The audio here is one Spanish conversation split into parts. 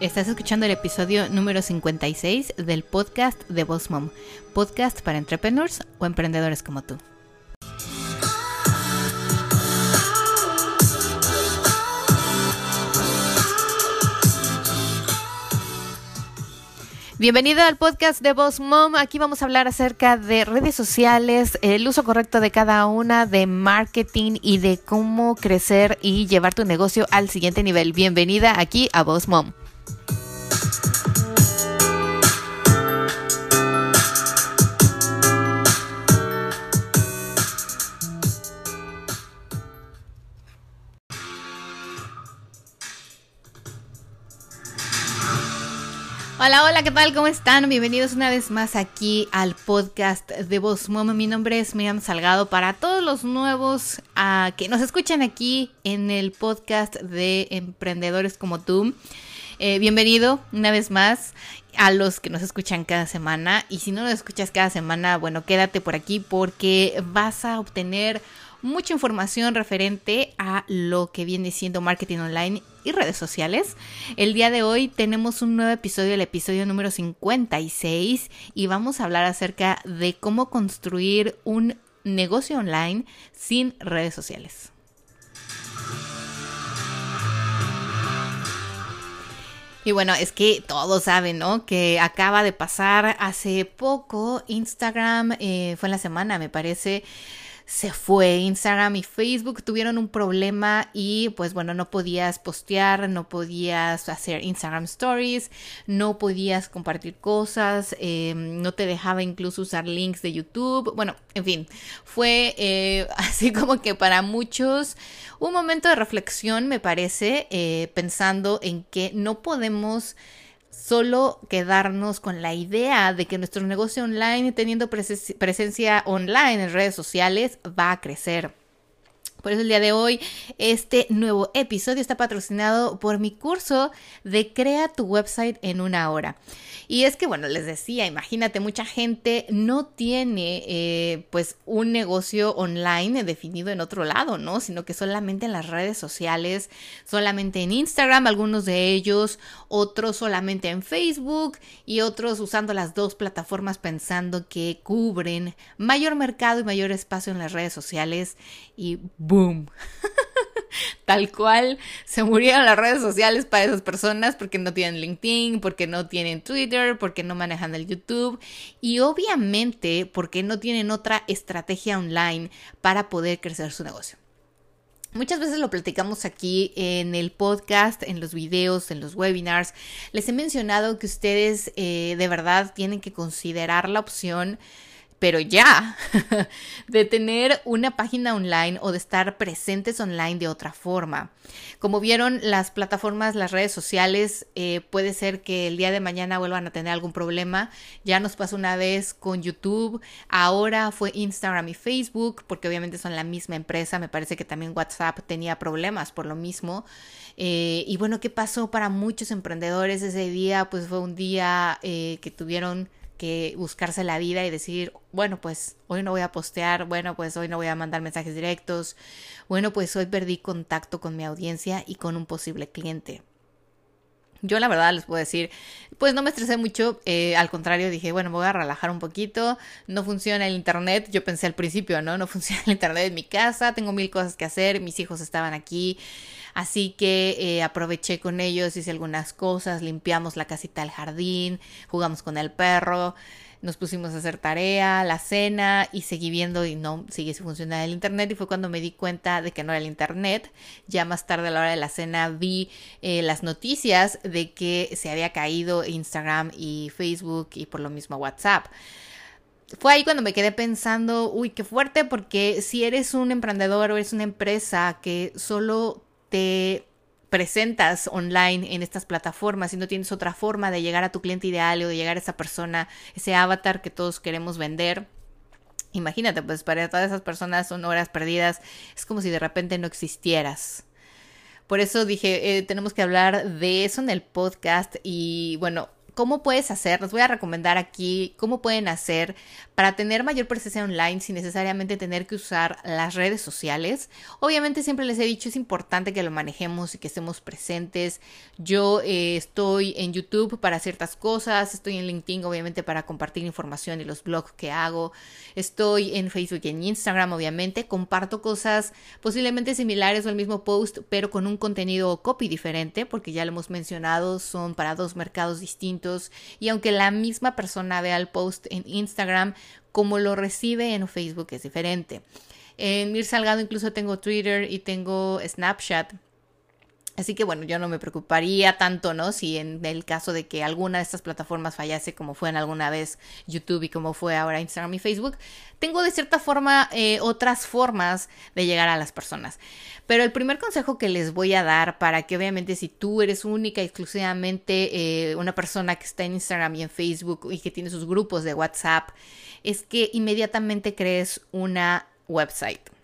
Estás escuchando el episodio número 56 del podcast de Boss Mom, podcast para entrepreneurs o emprendedores como tú. Bienvenido al podcast de Boss Mom. Aquí vamos a hablar acerca de redes sociales, el uso correcto de cada una, de marketing y de cómo crecer y llevar tu negocio al siguiente nivel. Bienvenida aquí a Boss Mom. Hola, hola, ¿qué tal? ¿Cómo están? Bienvenidos una vez más aquí al podcast de Voz Mom. Mi nombre es Miriam Salgado. Para todos los nuevos uh, que nos escuchan aquí en el podcast de Emprendedores como tú, eh, bienvenido una vez más a los que nos escuchan cada semana. Y si no nos escuchas cada semana, bueno, quédate por aquí porque vas a obtener mucha información referente a lo que viene siendo marketing online y redes sociales. El día de hoy tenemos un nuevo episodio, el episodio número 56, y vamos a hablar acerca de cómo construir un negocio online sin redes sociales. Y bueno, es que todos saben, ¿no? Que acaba de pasar hace poco Instagram, eh, fue en la semana, me parece, se fue. Instagram y Facebook tuvieron un problema y pues bueno, no podías postear, no podías hacer Instagram Stories, no podías compartir cosas, eh, no te dejaba incluso usar links de YouTube. Bueno, en fin, fue eh, así como que para muchos un momento de reflexión, me parece, eh, pensando en que no podemos solo quedarnos con la idea de que nuestro negocio online, teniendo presencia online en redes sociales, va a crecer. Por eso el día de hoy este nuevo episodio está patrocinado por mi curso de Crea tu website en una hora. Y es que, bueno, les decía, imagínate, mucha gente no tiene eh, pues un negocio online definido en otro lado, ¿no? Sino que solamente en las redes sociales, solamente en Instagram, algunos de ellos, otros solamente en Facebook y otros usando las dos plataformas pensando que cubren mayor mercado y mayor espacio en las redes sociales y boom. Tal cual se murieron las redes sociales para esas personas porque no tienen LinkedIn, porque no tienen Twitter, porque no manejan el YouTube y obviamente porque no tienen otra estrategia online para poder crecer su negocio. Muchas veces lo platicamos aquí en el podcast, en los videos, en los webinars. Les he mencionado que ustedes eh, de verdad tienen que considerar la opción pero ya, de tener una página online o de estar presentes online de otra forma. Como vieron, las plataformas, las redes sociales, eh, puede ser que el día de mañana vuelvan a tener algún problema. Ya nos pasó una vez con YouTube, ahora fue Instagram y Facebook, porque obviamente son la misma empresa. Me parece que también WhatsApp tenía problemas por lo mismo. Eh, y bueno, ¿qué pasó para muchos emprendedores ese día? Pues fue un día eh, que tuvieron que buscarse la vida y decir, bueno, pues hoy no voy a postear, bueno, pues hoy no voy a mandar mensajes directos, bueno, pues hoy perdí contacto con mi audiencia y con un posible cliente. Yo la verdad les puedo decir, pues no me estresé mucho, eh, al contrario dije, bueno, me voy a relajar un poquito, no funciona el internet, yo pensé al principio, ¿no? No funciona el internet en mi casa, tengo mil cosas que hacer, mis hijos estaban aquí, Así que eh, aproveché con ellos, hice algunas cosas, limpiamos la casita del jardín, jugamos con el perro, nos pusimos a hacer tarea, la cena y seguí viendo y no sigue sin funcionar el internet y fue cuando me di cuenta de que no era el internet. Ya más tarde a la hora de la cena vi eh, las noticias de que se había caído Instagram y Facebook y por lo mismo WhatsApp fue ahí cuando me quedé pensando, uy, qué fuerte, porque si eres un emprendedor o eres una empresa que solo te presentas online en estas plataformas y no tienes otra forma de llegar a tu cliente ideal o de llegar a esa persona, ese avatar que todos queremos vender. Imagínate, pues para todas esas personas son horas perdidas. Es como si de repente no existieras. Por eso dije, eh, tenemos que hablar de eso en el podcast y bueno, ¿Cómo puedes hacer? Les voy a recomendar aquí cómo pueden hacer para tener mayor presencia online sin necesariamente tener que usar las redes sociales. Obviamente siempre les he dicho es importante que lo manejemos y que estemos presentes. Yo eh, estoy en YouTube para ciertas cosas, estoy en LinkedIn obviamente para compartir información y los blogs que hago. Estoy en Facebook y en Instagram obviamente. Comparto cosas posiblemente similares o el mismo post pero con un contenido copy diferente porque ya lo hemos mencionado, son para dos mercados distintos y aunque la misma persona vea el post en Instagram, como lo recibe en Facebook es diferente. En Mir Salgado incluso tengo Twitter y tengo Snapchat. Así que bueno, yo no me preocuparía tanto, ¿no? Si en el caso de que alguna de estas plataformas fallase, como fue en alguna vez YouTube y como fue ahora Instagram y Facebook, tengo de cierta forma eh, otras formas de llegar a las personas. Pero el primer consejo que les voy a dar para que obviamente si tú eres única, exclusivamente eh, una persona que está en Instagram y en Facebook y que tiene sus grupos de WhatsApp, es que inmediatamente crees una website.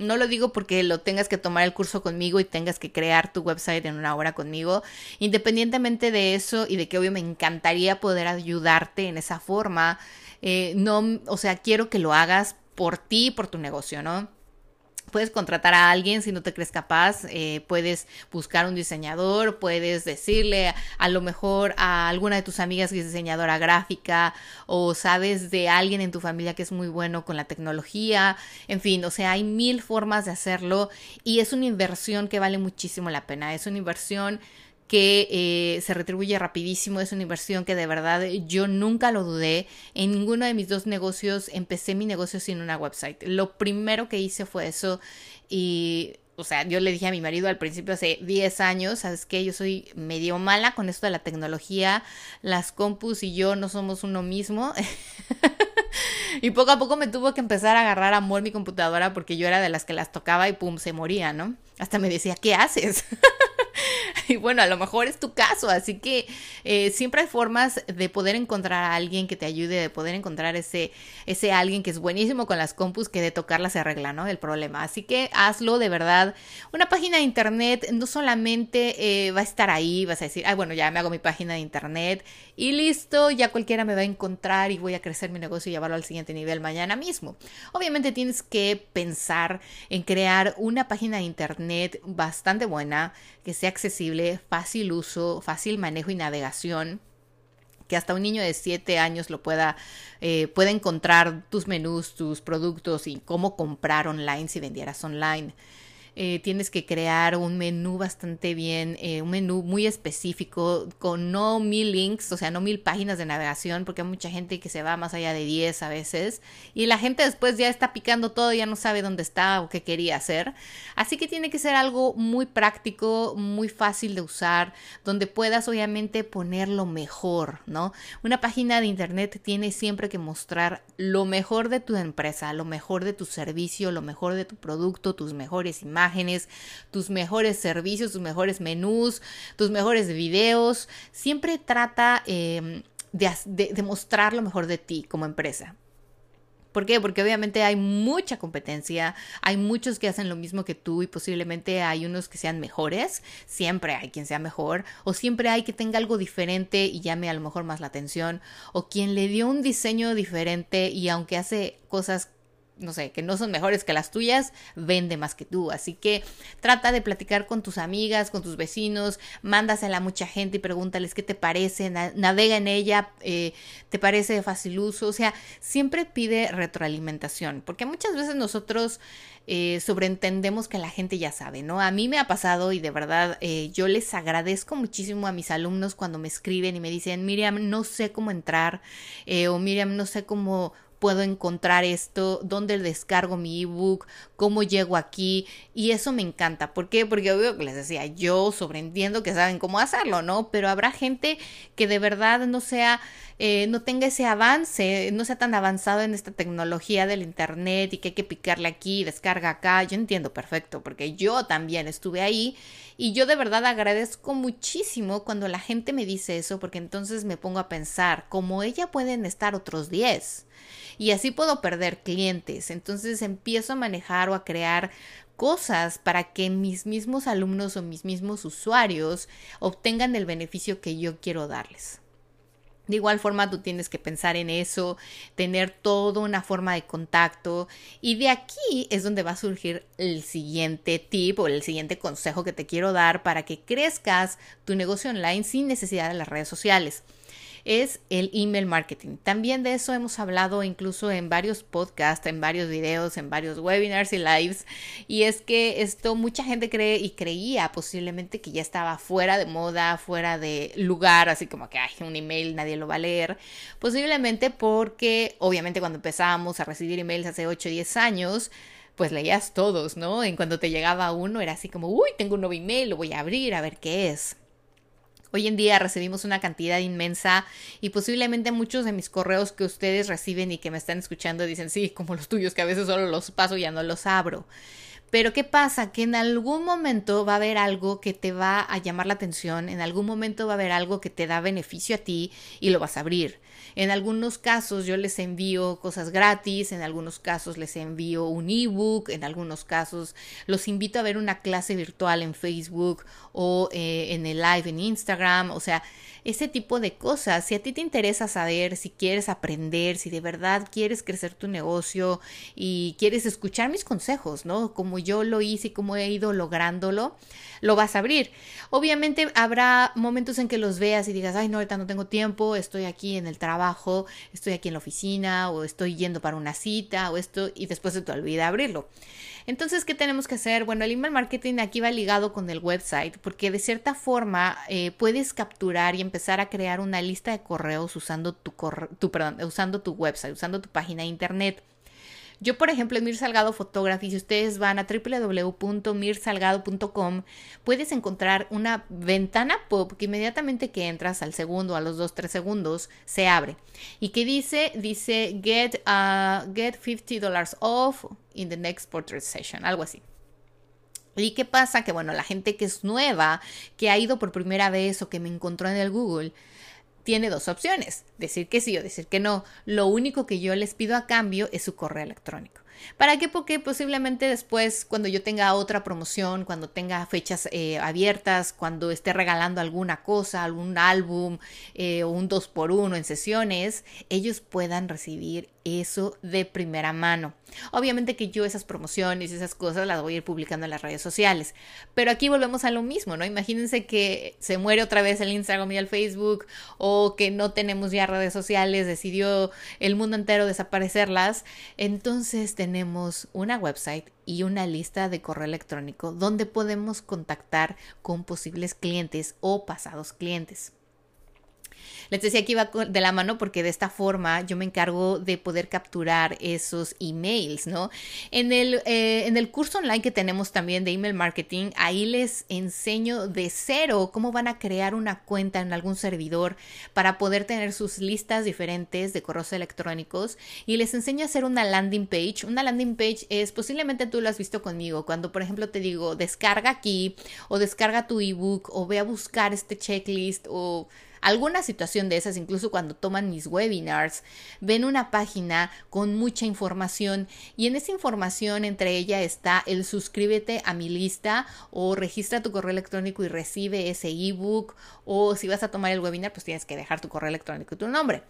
No lo digo porque lo tengas que tomar el curso conmigo y tengas que crear tu website en una hora conmigo. Independientemente de eso y de que obvio me encantaría poder ayudarte en esa forma, eh, no, o sea, quiero que lo hagas por ti, por tu negocio, ¿no? Puedes contratar a alguien si no te crees capaz, eh, puedes buscar un diseñador, puedes decirle a, lo mejor a alguna de tus amigas que es diseñadora gráfica o sabes de alguien en tu familia que es muy bueno con la tecnología, en fin, o sea, hay mil formas de hacerlo y es una inversión que vale muchísimo la pena, es una inversión que eh, se retribuye rapidísimo, es una inversión que de verdad yo nunca lo dudé. En ninguno de mis dos negocios empecé mi negocio sin una website. Lo primero que hice fue eso y o sea, yo le dije a mi marido al principio hace 10 años, ¿sabes qué? Yo soy medio mala con esto de la tecnología, las compus y yo no somos uno mismo. y poco a poco me tuvo que empezar a agarrar amor mi computadora porque yo era de las que las tocaba y pum, se moría, ¿no? Hasta me decía, ¿qué haces? y bueno, a lo mejor es tu caso, así que eh, siempre hay formas de poder encontrar a alguien que te ayude, de poder encontrar ese, ese alguien que es buenísimo con las compus, que de tocarla se arregla, ¿no? El problema. Así que hazlo de verdad. Una página de internet no solamente eh, va a estar ahí, vas a decir, ah, bueno, ya me hago mi página de internet y listo, ya cualquiera me va a encontrar y voy a crecer mi negocio y llevarlo al siguiente nivel mañana mismo. Obviamente tienes que pensar en crear una página de internet bastante buena, que sea accesible, fácil uso, fácil manejo y navegación que hasta un niño de 7 años lo pueda, eh, pueda encontrar tus menús, tus productos y cómo comprar online si vendieras online. Eh, tienes que crear un menú bastante bien, eh, un menú muy específico, con no mil links, o sea, no mil páginas de navegación, porque hay mucha gente que se va más allá de 10 a veces, y la gente después ya está picando todo, ya no sabe dónde está o qué quería hacer. Así que tiene que ser algo muy práctico, muy fácil de usar, donde puedas obviamente poner lo mejor, ¿no? Una página de internet tiene siempre que mostrar lo mejor de tu empresa, lo mejor de tu servicio, lo mejor de tu producto, tus mejores imágenes tus mejores servicios, tus mejores menús, tus mejores videos. Siempre trata em, de, mostrar lo mejor de ti como empresa. ¿Por qué? Porque obviamente hay mucha competencia, hay muchos que hacen lo mismo que tú y posiblemente hay unos que sean mejores, siempre hay quien sea mejor, o siempre hay que tenga algo diferente y llame a lo mejor más la atención, o quien le dio un diseño diferente y aunque hace cosas no sé, que no son mejores que las tuyas, vende más que tú. Así que trata de platicar con tus amigas, con tus vecinos, mándasela a mucha gente y pregúntales qué te parece, navega en ella, eh, te parece de fácil uso. O sea, siempre pide retroalimentación, porque muchas veces nosotros eh, sobreentendemos que la gente ya sabe, ¿no? A mí me ha pasado y de verdad eh, yo les agradezco muchísimo a mis alumnos cuando me escriben y me dicen, Miriam, no sé cómo entrar, o Miriam, no sé cómo puedo encontrar esto, dónde descargo mi ebook, cómo llego aquí y eso me encanta. ¿Por qué? Porque obvio que les decía, yo sobreentiendo que saben cómo hacerlo, ¿no? Pero habrá gente que de verdad no sea, eh, no tenga ese avance, no sea tan avanzado en esta tecnología del internet y que hay que picarle aquí, descarga acá. Yo entiendo perfecto porque yo también estuve ahí y yo de verdad agradezco muchísimo cuando la gente me dice eso porque entonces me pongo a pensar, como ella pueden estar otros 10 y así puedo perder clientes. Entonces empiezo a manejar o a crear cosas para que mis mismos alumnos o mis mismos usuarios obtengan el beneficio que yo quiero darles. De igual forma, tú tienes que pensar en eso, tener toda una forma de contacto. Y de aquí es donde va a surgir el siguiente tip o el siguiente consejo que te quiero dar para que crezcas tu negocio online sin necesidad de las redes sociales es el email marketing. También de eso hemos hablado incluso en varios podcasts, en varios videos, en varios webinars y lives. Y es que esto mucha gente cree y creía posiblemente que ya estaba fuera de moda, fuera de lugar, así como que hay un email nadie lo va a leer. Posiblemente porque obviamente cuando empezábamos a recibir emails hace 8 o 10 años, pues leías todos, ¿no? En cuando te llegaba uno era así como, uy, tengo un nuevo email, lo voy a abrir a ver qué es. Hoy en día recibimos una cantidad inmensa y posiblemente muchos de mis correos que ustedes reciben y que me están escuchando dicen, sí, como los tuyos, que a veces solo los paso y ya no los abro. Pero ¿qué pasa? Que en algún momento va a haber algo que te va a llamar la atención, en algún momento va a haber algo que te da beneficio a ti y lo vas a abrir. En algunos casos yo les envío cosas gratis, en algunos casos les envío un ebook, en algunos casos los invito a ver una clase virtual en Facebook o eh, en el live en Instagram, o sea, ese tipo de cosas. Si a ti te interesa saber, si quieres aprender, si de verdad quieres crecer tu negocio y quieres escuchar mis consejos, ¿no? Como yo lo hice y como he ido lográndolo, lo vas a abrir. Obviamente habrá momentos en que los veas y digas, ay, no, ahorita no tengo tiempo, estoy aquí en el trabajo, estoy aquí en la oficina o estoy yendo para una cita o esto y después se te olvida abrirlo. Entonces, ¿qué tenemos que hacer? Bueno, el email marketing aquí va ligado con el website porque de cierta forma eh, puedes capturar y empezar a crear una lista de correos usando tu, tu, perdón, usando tu website, usando tu página de internet. Yo, por ejemplo, en Mir Salgado Photography, si ustedes van a www.mirsalgado.com, puedes encontrar una ventana pop que inmediatamente que entras al segundo, a los dos, tres segundos, se abre. Y que dice, dice, get, uh, get $50 off in the next portrait session, algo así. ¿Y qué pasa? Que bueno, la gente que es nueva, que ha ido por primera vez o que me encontró en el Google, tiene dos opciones, decir que sí o decir que no. Lo único que yo les pido a cambio es su correo electrónico. ¿Para qué? Porque posiblemente después, cuando yo tenga otra promoción, cuando tenga fechas eh, abiertas, cuando esté regalando alguna cosa, algún álbum eh, o un 2 por 1 en sesiones, ellos puedan recibir eso de primera mano. Obviamente que yo esas promociones y esas cosas las voy a ir publicando en las redes sociales. Pero aquí volvemos a lo mismo, ¿no? Imagínense que se muere otra vez el Instagram y el Facebook o que no tenemos ya redes sociales, decidió el mundo entero desaparecerlas. Entonces tenemos una website y una lista de correo electrónico donde podemos contactar con posibles clientes o pasados clientes. Les decía que iba de la mano porque de esta forma yo me encargo de poder capturar esos emails, ¿no? En el, eh, en el curso online que tenemos también de email marketing, ahí les enseño de cero cómo van a crear una cuenta en algún servidor para poder tener sus listas diferentes de correos electrónicos y les enseño a hacer una landing page. Una landing page es posiblemente tú lo has visto conmigo, cuando por ejemplo te digo descarga aquí o descarga tu ebook o ve a buscar este checklist o alguna situación de esas, incluso cuando toman mis webinars, ven una página con mucha información y en esa información entre ella está el suscríbete a mi lista o registra tu correo electrónico y recibe ese ebook o si vas a tomar el webinar pues tienes que dejar tu correo electrónico y tu nombre.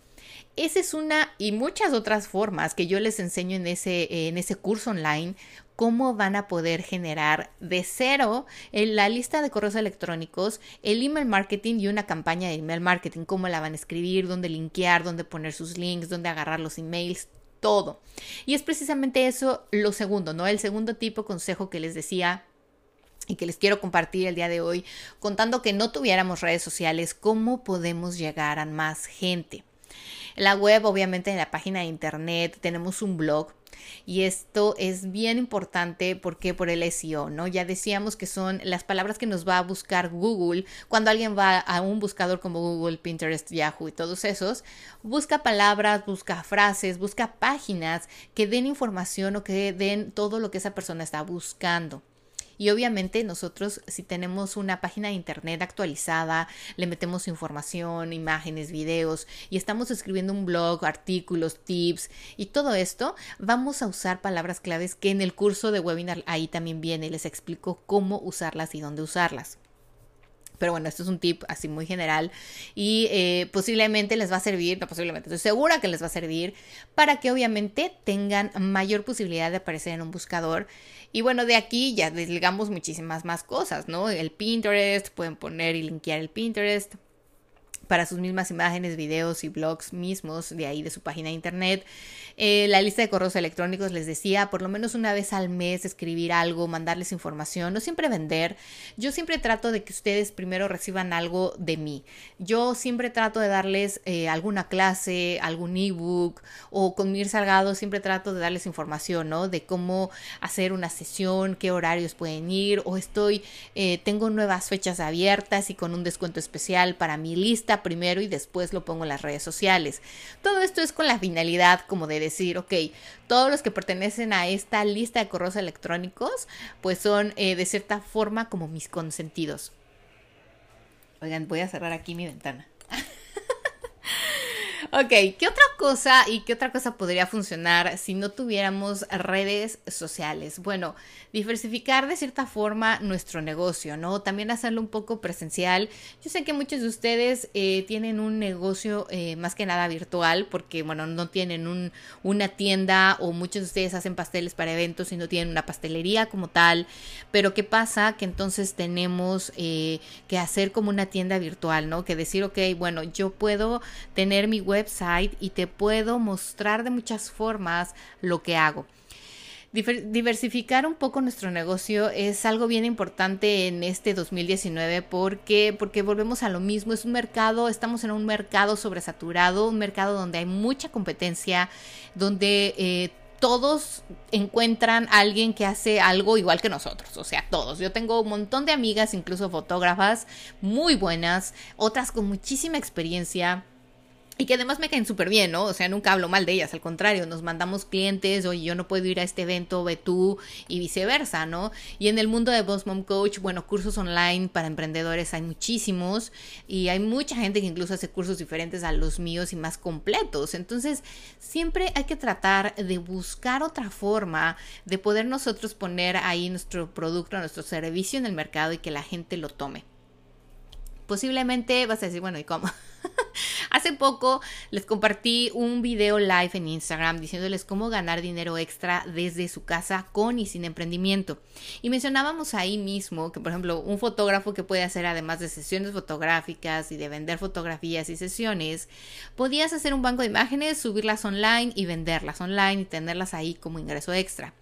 Esa es una y muchas otras formas que yo les enseño en ese, en ese curso online cómo van a poder generar de cero en la lista de correos electrónicos, el email marketing y una campaña de email marketing, cómo la van a escribir, dónde linkear, dónde poner sus links, dónde agarrar los emails, todo. Y es precisamente eso lo segundo, ¿no? El segundo tipo de consejo que les decía y que les quiero compartir el día de hoy, contando que no tuviéramos redes sociales, cómo podemos llegar a más gente. La web, obviamente, en la página de internet, tenemos un blog y esto es bien importante porque por el SEO, ¿no? Ya decíamos que son las palabras que nos va a buscar Google cuando alguien va a un buscador como Google, Pinterest, Yahoo y todos esos, busca palabras, busca frases, busca páginas que den información o que den todo lo que esa persona está buscando. Y obviamente nosotros si tenemos una página de internet actualizada, le metemos información, imágenes, videos y estamos escribiendo un blog, artículos, tips y todo esto, vamos a usar palabras claves que en el curso de webinar ahí también viene, les explico cómo usarlas y dónde usarlas. Pero bueno, esto es un tip así muy general y eh, posiblemente les va a servir, no posiblemente, estoy segura que les va a servir para que obviamente tengan mayor posibilidad de aparecer en un buscador. Y bueno, de aquí ya desligamos muchísimas más cosas, ¿no? El Pinterest, pueden poner y linkear el Pinterest para sus mismas imágenes, videos y blogs mismos de ahí de su página de internet. Eh, la lista de correos electrónicos les decía, por lo menos una vez al mes escribir algo, mandarles información, no siempre vender. Yo siempre trato de que ustedes primero reciban algo de mí. Yo siempre trato de darles eh, alguna clase, algún ebook o con Mir Salgado siempre trato de darles información, ¿no? De cómo hacer una sesión, qué horarios pueden ir o estoy, eh, tengo nuevas fechas abiertas y con un descuento especial para mi lista primero y después lo pongo en las redes sociales. Todo esto es con la finalidad como de decir, ok, todos los que pertenecen a esta lista de correos electrónicos, pues son eh, de cierta forma como mis consentidos. Oigan, voy a cerrar aquí mi ventana. Ok, ¿qué otra cosa y qué otra cosa podría funcionar si no tuviéramos redes sociales? Bueno, diversificar de cierta forma nuestro negocio, ¿no? También hacerlo un poco presencial. Yo sé que muchos de ustedes eh, tienen un negocio eh, más que nada virtual porque, bueno, no tienen un, una tienda o muchos de ustedes hacen pasteles para eventos y no tienen una pastelería como tal. Pero ¿qué pasa? Que entonces tenemos eh, que hacer como una tienda virtual, ¿no? Que decir, ok, bueno, yo puedo tener mi web website y te puedo mostrar de muchas formas lo que hago. Diversificar un poco nuestro negocio es algo bien importante en este 2019 porque, porque volvemos a lo mismo, es un mercado, estamos en un mercado sobresaturado, un mercado donde hay mucha competencia, donde eh, todos encuentran a alguien que hace algo igual que nosotros, o sea, todos. Yo tengo un montón de amigas, incluso fotógrafas, muy buenas, otras con muchísima experiencia y que además me caen súper bien, ¿no? O sea, nunca hablo mal de ellas, al contrario, nos mandamos clientes, oye, yo no puedo ir a este evento, ve tú, y viceversa, ¿no? Y en el mundo de Boss Mom Coach, bueno, cursos online para emprendedores hay muchísimos, y hay mucha gente que incluso hace cursos diferentes a los míos y más completos. Entonces, siempre hay que tratar de buscar otra forma de poder nosotros poner ahí nuestro producto, nuestro servicio en el mercado y que la gente lo tome. Posiblemente vas a decir, bueno, ¿y cómo? Hace poco les compartí un video live en Instagram diciéndoles cómo ganar dinero extra desde su casa con y sin emprendimiento. Y mencionábamos ahí mismo que, por ejemplo, un fotógrafo que puede hacer además de sesiones fotográficas y de vender fotografías y sesiones, podías hacer un banco de imágenes, subirlas online y venderlas online y tenerlas ahí como ingreso extra.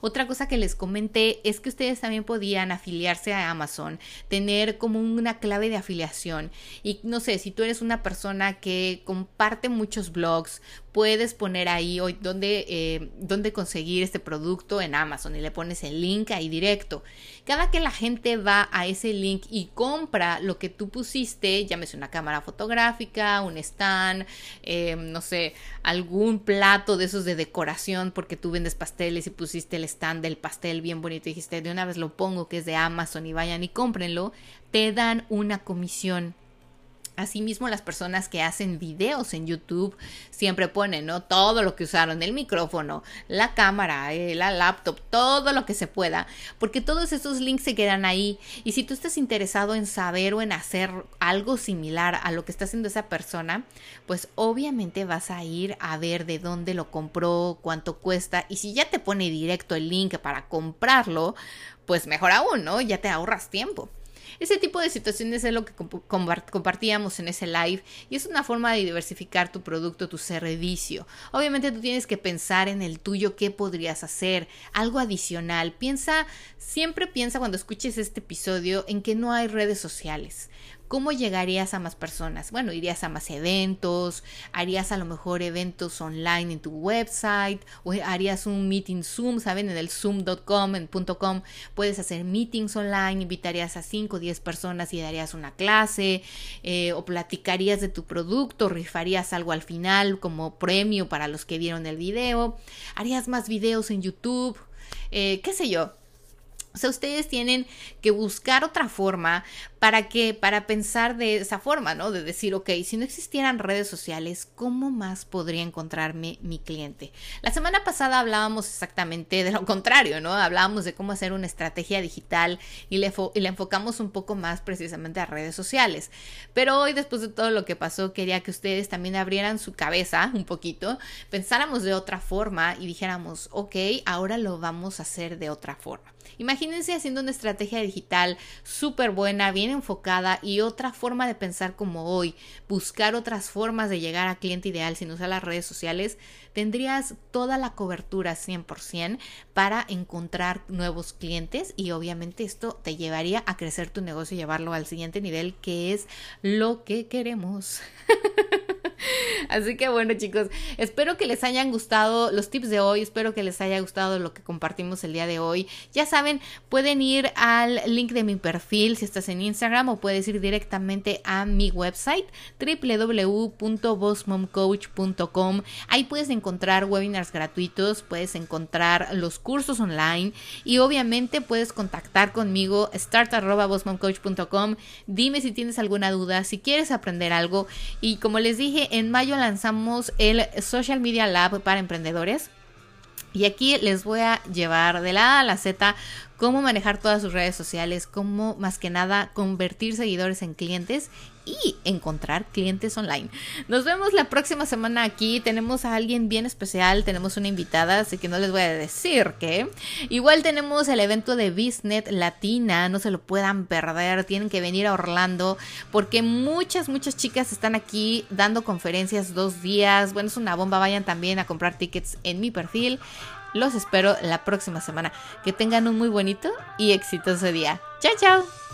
Otra cosa que les comenté es que ustedes también podían afiliarse a Amazon, tener como una clave de afiliación. Y no sé, si tú eres una persona que comparte muchos blogs, puedes poner ahí hoy dónde, eh, dónde conseguir este producto en Amazon y le pones el link ahí directo. Cada que la gente va a ese link y compra lo que tú pusiste, llámese una cámara fotográfica, un stand, eh, no sé, algún plato de esos de decoración porque tú vendes pasteles y pusiste el stand del pastel bien bonito y dijiste de una vez lo pongo que es de Amazon y vayan y cómprenlo, te dan una comisión Asimismo, las personas que hacen videos en YouTube siempre ponen, ¿no? Todo lo que usaron, el micrófono, la cámara, eh, la laptop, todo lo que se pueda, porque todos esos links se quedan ahí. Y si tú estás interesado en saber o en hacer algo similar a lo que está haciendo esa persona, pues obviamente vas a ir a ver de dónde lo compró, cuánto cuesta, y si ya te pone directo el link para comprarlo, pues mejor aún, ¿no? Ya te ahorras tiempo. Ese tipo de situaciones es lo que compartíamos en ese live y es una forma de diversificar tu producto, tu servicio. Obviamente tú tienes que pensar en el tuyo, qué podrías hacer, algo adicional. Piensa, siempre piensa cuando escuches este episodio en que no hay redes sociales. ¿Cómo llegarías a más personas? Bueno, irías a más eventos, harías a lo mejor eventos online en tu website o harías un meeting Zoom, ¿saben? En el zoom.com, en .com, puedes hacer meetings online, invitarías a 5 o 10 personas y darías una clase eh, o platicarías de tu producto, rifarías algo al final como premio para los que vieron el video, harías más videos en YouTube, eh, qué sé yo. O sea, ustedes tienen que buscar otra forma ¿Para qué? Para pensar de esa forma, ¿no? De decir, ok, si no existieran redes sociales, ¿cómo más podría encontrarme mi cliente? La semana pasada hablábamos exactamente de lo contrario, ¿no? Hablábamos de cómo hacer una estrategia digital y le, y le enfocamos un poco más precisamente a redes sociales. Pero hoy, después de todo lo que pasó, quería que ustedes también abrieran su cabeza un poquito, pensáramos de otra forma y dijéramos, ok, ahora lo vamos a hacer de otra forma. Imagínense haciendo una estrategia digital súper buena, enfocada y otra forma de pensar como hoy, buscar otras formas de llegar a cliente ideal sin usar las redes sociales, tendrías toda la cobertura 100% para encontrar nuevos clientes y obviamente esto te llevaría a crecer tu negocio y llevarlo al siguiente nivel que es lo que queremos. Así que bueno chicos, espero que les hayan gustado los tips de hoy, espero que les haya gustado lo que compartimos el día de hoy. Ya saben, pueden ir al link de mi perfil si estás en Instagram o puedes ir directamente a mi website www.bossmomcoach.com. Ahí puedes encontrar webinars gratuitos, puedes encontrar los cursos online y obviamente puedes contactar conmigo start@bossmomcoach.com. Dime si tienes alguna duda, si quieres aprender algo y como les dije, en mayo lanzamos el Social Media Lab para emprendedores. Y aquí les voy a llevar de la A a la Z cómo manejar todas sus redes sociales, cómo más que nada convertir seguidores en clientes y encontrar clientes online. Nos vemos la próxima semana aquí. Tenemos a alguien bien especial, tenemos una invitada, así que no les voy a decir que. Igual tenemos el evento de Biznet Latina, no se lo puedan perder, tienen que venir a Orlando porque muchas, muchas chicas están aquí dando conferencias dos días. Bueno, es una bomba, vayan también a comprar tickets en mi perfil. Los espero la próxima semana. Que tengan un muy bonito y exitoso día. Chao, chao.